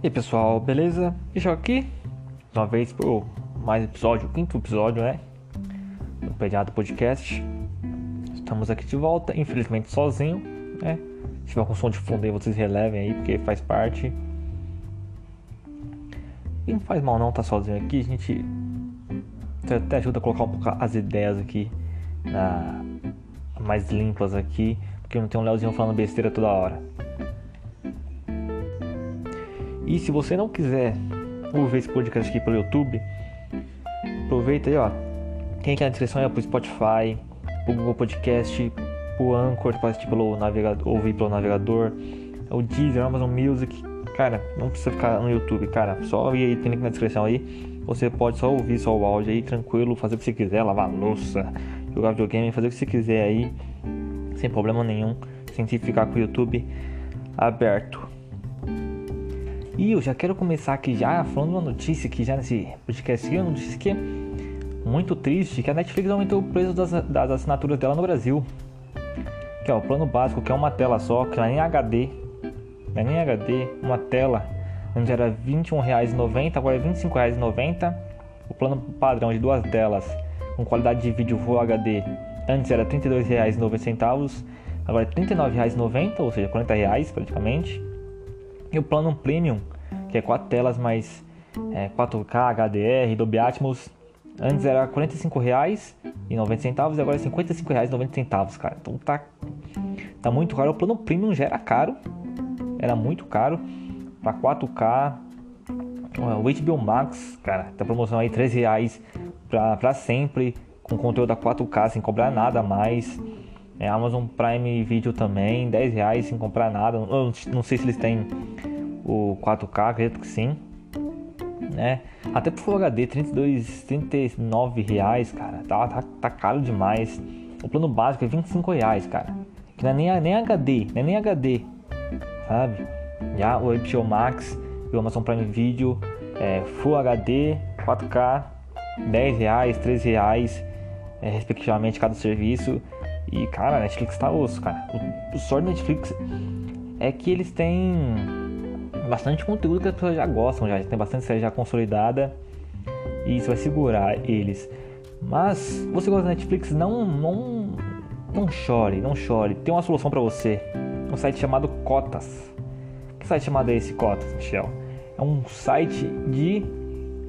E pessoal, beleza? Deixa aqui, uma vez pro mais episódio, quinto episódio, né? Do Pediatra Podcast. Estamos aqui de volta, infelizmente sozinho, né? Se tiver com som de fundo aí, vocês relevem aí, porque faz parte. E não faz mal não tá sozinho aqui, a gente até ajuda a colocar um pouco as ideias aqui na, mais limpas aqui, porque não tem um Leozinho falando besteira toda hora. E se você não quiser ouvir esse podcast aqui pelo YouTube, aproveita aí, ó. Tem aqui na descrição é pro Spotify, pro Google Podcast, pro Anchor, para assistir pelo navegador, ouvir pelo navegador, o Deezer, Amazon Music. Cara, não precisa ficar no YouTube, cara. Só ir aí, tem link na descrição aí. Você pode só ouvir só o áudio aí, tranquilo, fazer o que você quiser, lavar louça, jogar videogame, fazer o que você quiser aí, sem problema nenhum, sem ficar com o YouTube aberto. E eu já quero começar aqui já falando uma notícia que já nesse podcast aqui, uma notícia que é muito triste, que a Netflix aumentou o preço das, das assinaturas dela no Brasil. Que é o plano básico, que é uma tela só, que não é nem HD. Não é nem HD, uma tela. Antes era R$ 21,90, agora é R$ 25,90. O plano padrão de duas telas com qualidade de vídeo Full HD antes era R$ 32,90, agora é R$ 39,90, ou seja, 40 reais praticamente. E o plano Premium, que é quatro telas mais é, 4K, HDR, Dolby Atmos, antes era R$ 45,90 e agora é R$ 55,90, cara. Então tá, tá muito caro. O plano Premium já era caro, era muito caro para 4K. O HBO Max, cara, tá promoção aí R$ reais para sempre, com conteúdo a 4K sem cobrar nada mais. É, Amazon Prime Video também, 10 reais sem comprar nada. Eu não sei se eles têm o 4K, acredito que sim. Né? Até pro Full HD, 32, 39 reais, cara. Tá, tá, tá caro demais. O plano básico é 25 reais, cara. Que não é nem, nem HD, não é nem HD, sabe? Já o HBO Max e o Amazon Prime Video é Full HD, 4K, 10 reais, 13 reais, é, respectivamente cada serviço. E cara, a Netflix tá osso, cara. O, sorte da Netflix é que eles têm bastante conteúdo que as pessoas já gostam, já tem bastante série já consolidada e isso vai segurar eles. Mas você gosta da Netflix, não não não chore, não chore. Tem uma solução para você. Um site chamado Cotas. Que site chamado é esse Cotas, Michel? É um site de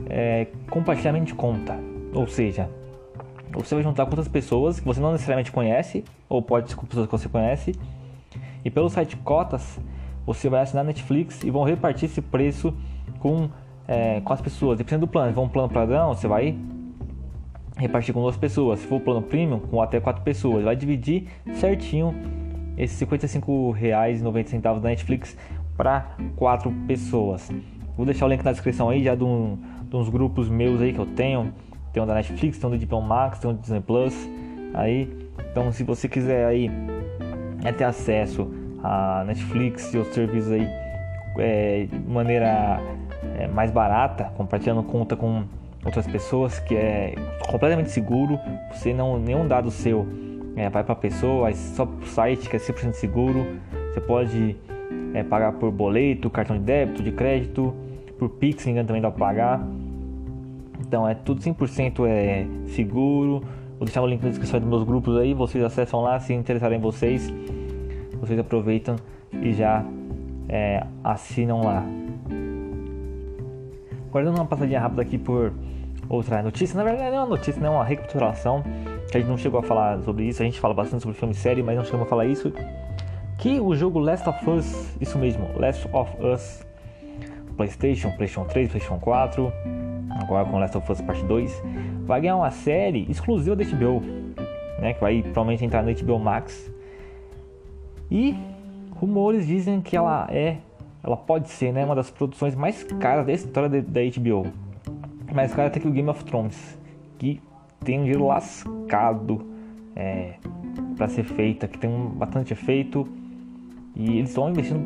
é, compartilhamento de conta. Ou seja, você vai juntar com outras pessoas que você não necessariamente conhece, ou pode ser com pessoas que você conhece, e pelo site Cotas você vai assinar Netflix e vão repartir esse preço com, é, com as pessoas. Dependendo do plano, se for um plano padrão, você vai repartir com duas pessoas. Se for um plano premium, com até quatro pessoas, vai dividir certinho esses R$ 55,90 da Netflix para quatro pessoas. Vou deixar o link na descrição aí já de, um, de uns grupos meus aí que eu tenho tem um da Netflix, tem um do HBO Max, tem um do Disney Plus. Aí, então se você quiser aí é ter acesso a Netflix e outros serviços aí é, de maneira é, mais barata, compartilhando conta com outras pessoas, que é completamente seguro. Você não nenhum dado seu é, vai para a pessoa, é só o site que é 100% seguro. Você pode é, pagar por boleto, cartão de débito, de crédito, por Pix, engano também dá para pagar. Então é tudo 100% é seguro. Vou deixar o link na descrição dos meus grupos aí, vocês acessam lá se interessarem em vocês. Vocês aproveitam e já é, assinam lá. Agora dando uma passadinha rápida aqui por outra notícia. Na verdade não é uma notícia, não é uma recapitulação. Que a gente não chegou a falar sobre isso. A gente fala bastante sobre filme e série, mas não chegamos a falar isso. Que o jogo Last of Us, isso mesmo, Last of Us, PlayStation, PlayStation 3, PlayStation 4 agora com Last of Us Part 2, vai ganhar uma série exclusiva da HBO, né, que vai provavelmente entrar no HBO Max. E rumores dizem que ela é, ela pode ser, né, uma das produções mais caras da história da, da HBO. Mais cara até que o Game of Thrones, que tem um dinheiro lascado é, para ser feita, que tem um, bastante efeito. E eles estão investindo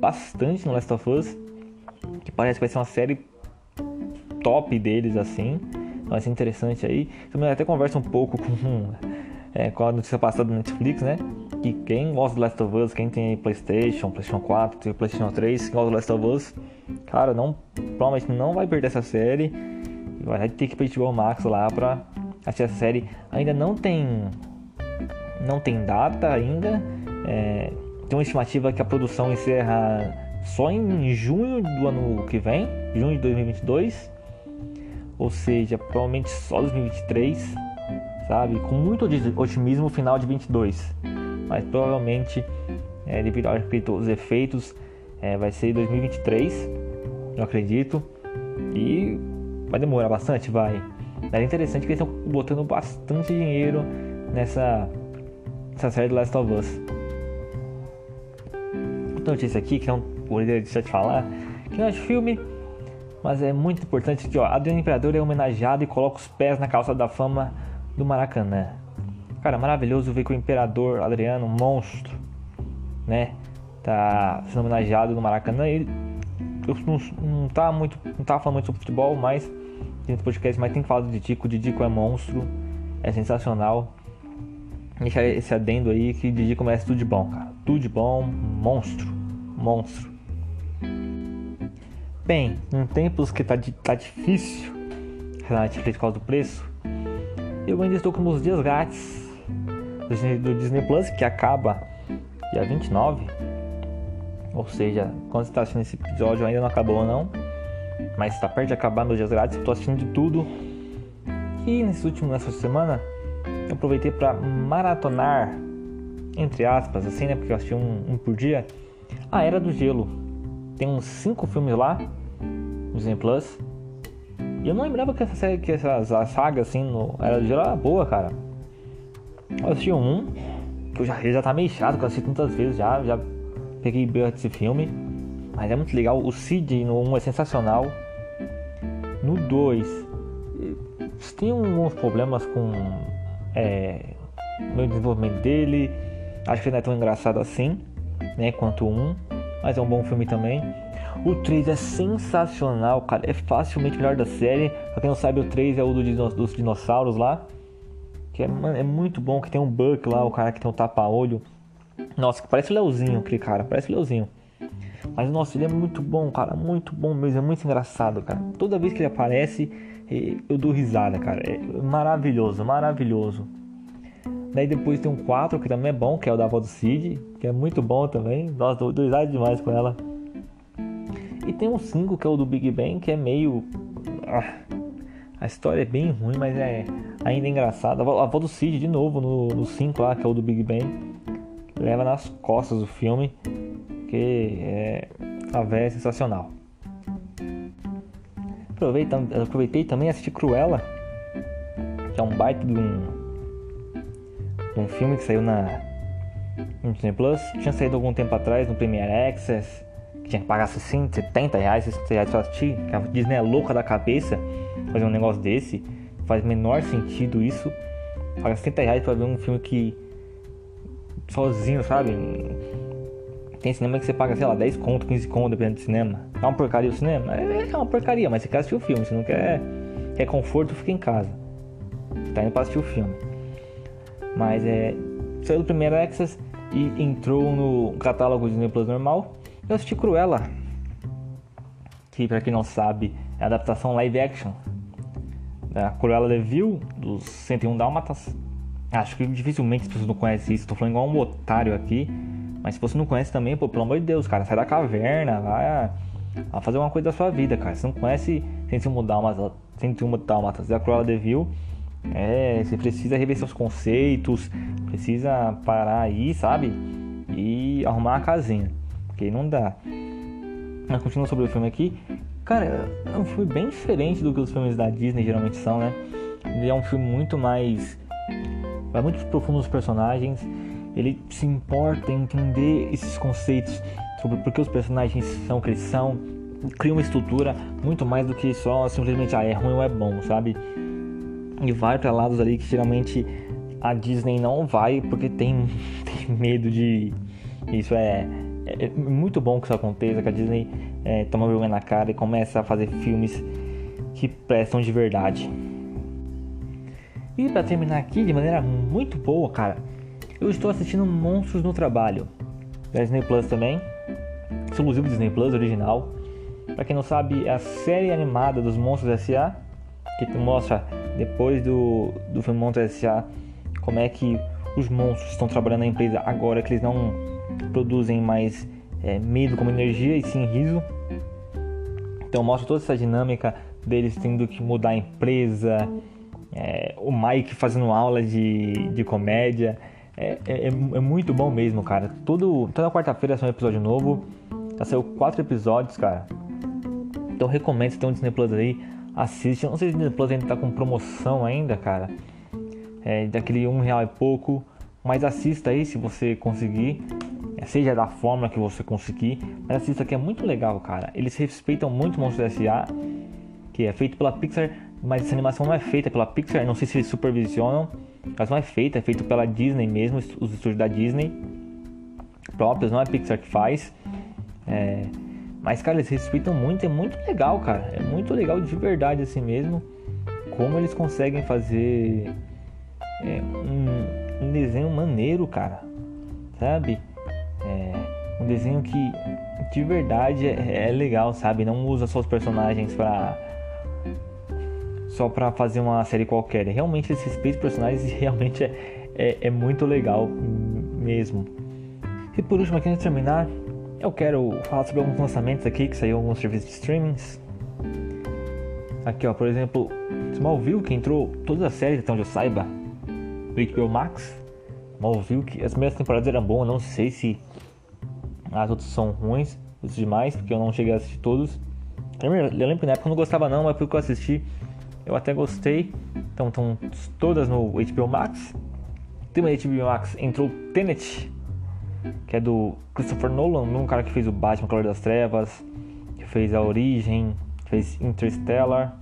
bastante no Last of Us, que parece que vai ser uma série top deles assim. Vai ser interessante aí. Também até conversa um pouco com, é, com a notícia passada do Netflix, né? E quem gosta do Last of Us, quem tem Playstation, Playstation 4, tem Playstation 3, quem gosta do Last of Us, cara, não, provavelmente não vai perder essa série. Vai ter que ir pro HBO Max lá pra assistir essa série. Ainda não tem não tem data ainda. É, tem uma estimativa que a produção encerra só em junho do ano que vem, junho de 2022. Ou seja, provavelmente só 2023, sabe? Com muito otimismo, final de 22. Mas provavelmente, é, devido aos efeitos, é, vai ser 2023, eu acredito. E vai demorar bastante, vai. É interessante que eles estão botando bastante dinheiro nessa essa série do Last of Us. Outra notícia aqui, que não poderia deixar de falar, que é de filme, mas é muito importante que ó, Adriano Imperador é homenageado e coloca os pés na calça da fama do Maracanã. Cara, maravilhoso ver que o Imperador Adriano, um monstro, né, tá sendo homenageado no Maracanã. Ele não, não tá muito, não tá falando muito sobre futebol, mas nesse podcast, mas tem falado de Dico, o Dico é monstro, é sensacional deixar esse adendo aí que Didi começa tudo de bom, cara. Tudo de bom, monstro. Monstro. Bem, em tempos que tá, tá difícil Netflix por causa do preço, eu ainda estou com os dias grátis do Disney, do Disney Plus, que acaba dia 29. Ou seja, quando você está assistindo esse episódio ainda não acabou não. Mas está perto de acabar meus dias grátis, estou assistindo de tudo. E nesse último, nessa semana, eu aproveitei para maratonar, entre aspas, assim, né? Porque eu assisti um, um, por dia. A Era do Gelo. Tem uns 5 filmes lá, no Disney Plus. E eu não lembrava que essa série, que essa saga, assim, no Era boa, cara. Eu assisti um, que eu já, já tá meio chato, que eu assisti tantas vezes já, já peguei birra desse filme. Mas é muito legal. O Cid no 1 é sensacional. No 2, tem alguns problemas com é, no desenvolvimento dele. Acho que não é tão engraçado assim, né, quanto o 1, mas é um bom filme também. O 3 é sensacional, cara, é facilmente o melhor da série. Pra quem não sabe, o 3 é o do, dos dinossauros lá, que é, mano, é muito bom, que tem um Buck lá, o cara que tem um tapa-olho. Nossa, que parece o Leozinho aquele cara, parece o Leozinho. Mas nossa, ele é muito bom, cara, muito bom mesmo, é muito engraçado, cara. Toda vez que ele aparece, eu dou risada, cara. É maravilhoso, maravilhoso. Daí depois tem um 4 que também é bom, que é o da avó do Cid, que é muito bom também. Nossa, dou, risada demais com ela. E tem um 5 que é o do Big Bang, que é meio. Ah, a história é bem ruim, mas é ainda engraçada. A avó do Cid, de novo, no 5 lá, que é o do Big Bang, leva nas costas o filme, que é. A véia é sensacional. Aproveitei, também assisti Cruella, que é um baita de um, um filme que saiu na Disney Plus. Tinha saído algum tempo atrás no Premiere Access, que tinha que pagar 60, 70 reais, 60 reais pra assistir. Que a Disney é louca da cabeça fazer um negócio desse. Faz menor sentido isso. Paga 70 reais pra ver um filme que. sozinho, sabe? Tem cinema que você paga, sei lá, 10 conto, 15 conto, dependendo do cinema. É uma porcaria o cinema? É, é uma porcaria, mas você quer assistir o filme. Se não quer, quer conforto, fica em casa. Tá indo pra assistir o filme. Mas é. Saiu do primeiro Access e entrou no catálogo Disney Plus normal. Eu assisti Cruella. Que, pra quem não sabe, é a adaptação live action da Cruella de Vil, dos 101 Dálmatas. Acho que dificilmente as pessoas não conhecem isso. Tô falando igual um otário aqui. Mas se você não conhece também, pô, pelo amor de Deus, cara, sai da caverna, vai, vai fazer uma coisa da sua vida, cara. Se não conhece sem mudar umas, mudar uma da Cruella de Vil, é, você precisa rever seus conceitos, precisa parar aí, sabe? E arrumar a casinha, porque não dá. Mas continuando sobre o filme aqui, cara, é um filme bem diferente do que os filmes da Disney geralmente são, né? Ele é um filme muito mais. Vai muito profundo nos personagens ele se importa em entender esses conceitos sobre por que os personagens são o que eles são, cria uma estrutura muito mais do que só simplesmente ah, é ruim ou é bom, sabe? E vai para lados ali que geralmente a Disney não vai porque tem, tem medo de. Isso é, é, é, muito bom que isso aconteça, que a Disney é, toma vergonha na cara e começa a fazer filmes que prestam de verdade. E para terminar aqui de maneira muito boa, cara, Eu estou assistindo Monstros no Trabalho, da Disney Plus também, exclusivo Disney Plus original. Para quem não sabe, é a série animada dos Monstros S.A. que mostra depois do, do Monstros S.A. como é que os monstros estão trabalhando na empresa agora que eles não produzem mais é, medo como energia e sim riso. Então mostra toda essa dinâmica deles tendo que mudar a empresa, é, o Mike fazendo aula de, de comédia. É, é, é, é muito bom mesmo, cara. Todo, toda quarta-feira sai um episódio novo. Já saiu quatro episódios, cara. Então recomendo se tem um Disney Plus aí, assiste. Eu não sei se o Disney Plus ainda tá com promoção ainda, cara. É, daquele um real e pouco. Mas assista aí se você conseguir. Seja da forma que você conseguir. Mas assista que é muito legal, cara. Eles respeitam muito o Monstro S.A. Que é feito pela Pixar. Mas essa animação não é feita pela Pixar. Não sei se eles supervisionam. Mas não é feita. É feito pela Disney mesmo. Os estúdios da Disney. Próprios. Não é Pixar que faz. É... Mas, cara, eles respeitam muito. É muito legal, cara. É muito legal de verdade assim mesmo. Como eles conseguem fazer é, um, um desenho maneiro, cara. Sabe? É, um desenho que de verdade é, é, legal, sabe? Não usa só os personagens pra. só pra fazer uma série qualquer. Realmente eles respeitam personagens realmente é, é, é, muito legal mesmo. E por último, aqui antes de terminar, eu quero falar sobre alguns lançamentos aqui que saiu alguns serviços de streamings. Aqui, ó, por exemplo, Smallville, que entrou todas as séries, até onde eu saiba, do HBO Max. Smallville, que as primeiras temporadas eram boas, não sei se as outras são ruins, os demais, porque eu não cheguei a assistir todos. Eu lembro que na época eu não gostava não, mas porque eu assisti, eu até gostei. Então estão todas no HBO Max. Tem uma HBO Max, entrou Tenet, que é do Christopher Nolan, um cara que fez o Batman Calor das Trevas, que fez A Origem, fez Interstellar.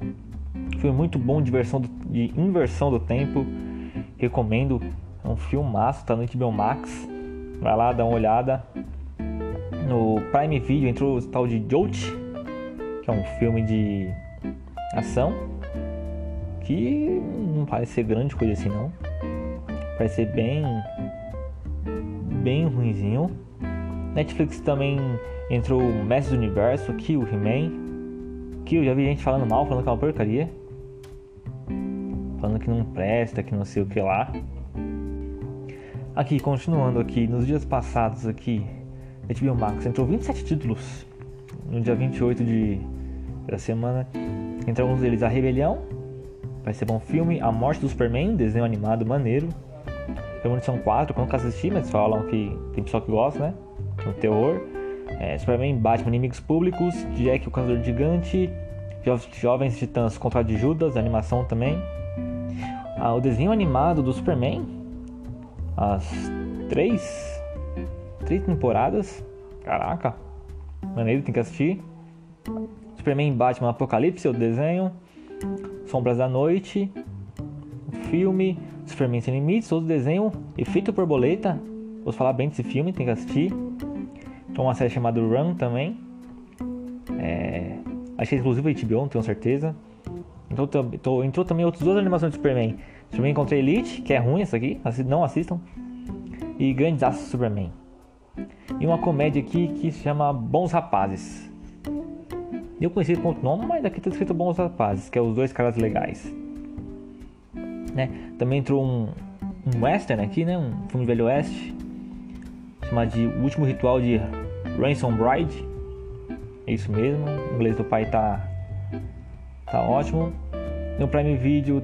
Foi muito bom de, versão do, de inversão do tempo. Recomendo. É um filmaço, tá no HBO Max. Vai lá, dá uma olhada. No Prime Video entrou o tal de Jolt, que é um filme de ação. Que não parece ser grande coisa assim não. Parece ser bem bem ruinzinho. Netflix também entrou o Mestre do Universo, Kill He-Man. Eu já vi gente falando mal, falando que é uma porcaria. Falando que não presta, que não sei o que lá. Aqui, continuando aqui, nos dias passados aqui, HBO Max entrou 27 títulos. No dia 28 de, da semana. Entre alguns deles A Rebelião, vai ser bom filme. A Morte do Superman, desenho animado maneiro. Premonição 4, que eu nunca assisti, mas falam que tem pessoal que gosta, né? Um terror. É, Superman, Batman, Inimigos Públicos, Jack, o Caçador Gigante, jo Jovens Titãs contra de Judas, animação também. Ah, o desenho animado do Superman, as três, três temporadas, caraca, maneiro, tem que assistir. Superman, Batman, Apocalipse, o desenho, Sombras da Noite, filme, Superman Sem Limites, outro desenho, Efeito Borboleta. Vou falar bem desse filme, tem que assistir. Tem uma série chamada Run também. É, achei exclusivo HBO, não tenho certeza. Então, tô, entrou também outras duas animações de Superman. Superman contra Elite, que é ruim essa aqui, não assistam. E Grandes Aços Superman. E uma comédia aqui que se chama Bons Rapazes. Eu conheci outro nome, mas aqui tá escrito Bons Rapazes, que é os dois caras legais né? Também entrou um, um western aqui, né? Um filme de velho oeste, chamado de O Último Ritual de Ransom Bride. É isso mesmo, o inglês do pai tá, tá ótimo. No Prime Video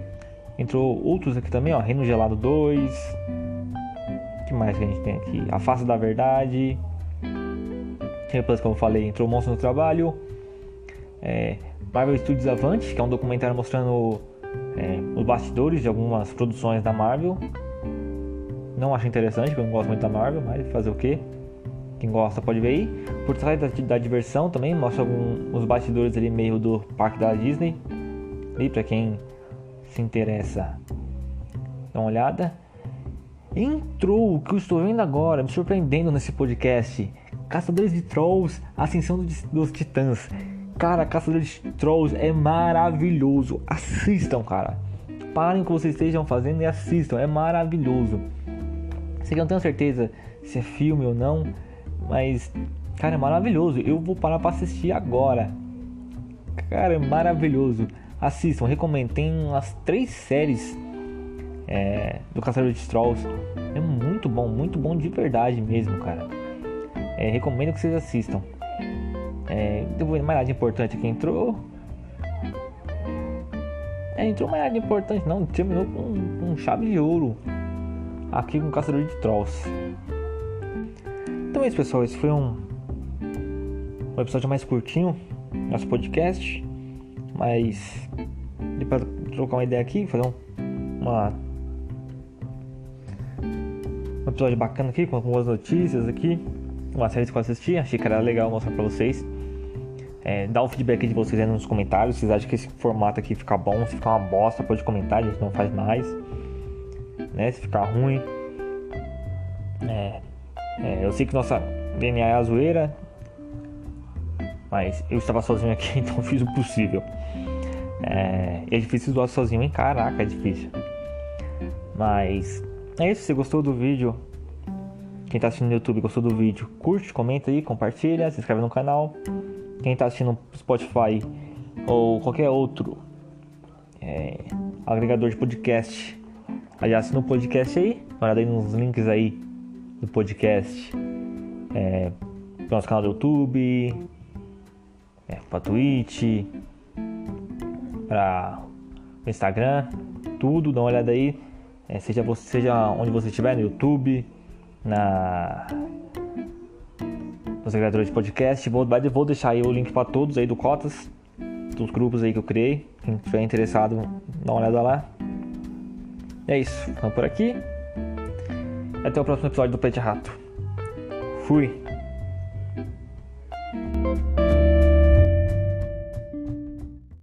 entrou outros aqui também, ó, Reino Gelado 2. O que mais que a gente tem aqui? A Face da Verdade. Depois, como eu falei, entrou Monstro no Trabalho. É, Marvel Studios Avante, que é um documentário mostrando é, os bastidores de algumas produções da Marvel. Não acho interessante, porque eu não gosto muito da Marvel, mas fazer o que? Quem gosta pode ver aí. Por trás da, da diversão também, mostra alguns bastidores ali meio do parque da Disney. E para quem se interessa, dá uma olhada. Entrou o que eu estou vendo agora, me surpreendendo nesse podcast. Caçadores de Trolls, Ascensão dos Titãs. Cara, Caçador de Trolls é maravilhoso. Assistam, cara. Parem o que vocês estejam fazendo e assistam. É maravilhoso. Sei que eu não tenho certeza se é filme ou não, mas, cara, é maravilhoso. Eu vou parar pra assistir agora. Cara, é maravilhoso. Assistam, recomendo. Tem umas três séries é, do Caçador de Trolls. É muito bom, muito bom de verdade mesmo, cara. É, recomendo que vocês assistam. É, mais nada importante aqui entrou. É, entrou mais nada importante não, terminou com, com chave de ouro. Aqui com Caçador de Trolls. Então é isso pessoal, esse foi um, um episódio mais curtinho, nosso podcast. Mas pra trocar uma ideia aqui, fazer um, uma um episódio bacana aqui, com algumas notícias aqui, uma série que eu assisti, achei que era legal mostrar pra vocês. É, dá o feedback de vocês aí nos comentários, vocês acham que esse formato aqui fica bom, se ficar uma bosta, pode comentar, a gente não faz mais. Né, se ficar ruim. É, é, eu sei que nossa DNA é a zoeira, mas eu estava sozinho aqui, então fiz o possível. É, é difícil doar sozinho, hein? Caraca, é difícil. Mas é isso, se gostou do vídeo, quem está assistindo no YouTube gostou do vídeo, curte, comenta aí, compartilha, se inscreve no canal. Quem está assistindo Spotify ou qualquer outro é, agregador de podcast, aliás, no podcast aí, olha aí nos links aí do podcast, é, pro nosso canal do YouTube, é, pra Twitch, para o Instagram, tudo, dá uma olhada aí. É, seja, você, seja onde você estiver, no YouTube, na nos agregadores de podcast. Vou, vou deixar aí o link para todos aí do Cotas, dos grupos aí que eu criei. Quem estiver interessado, dá uma olhada lá. É isso, ficamos por aqui. Até o próximo episódio do Pet Rato. Fui!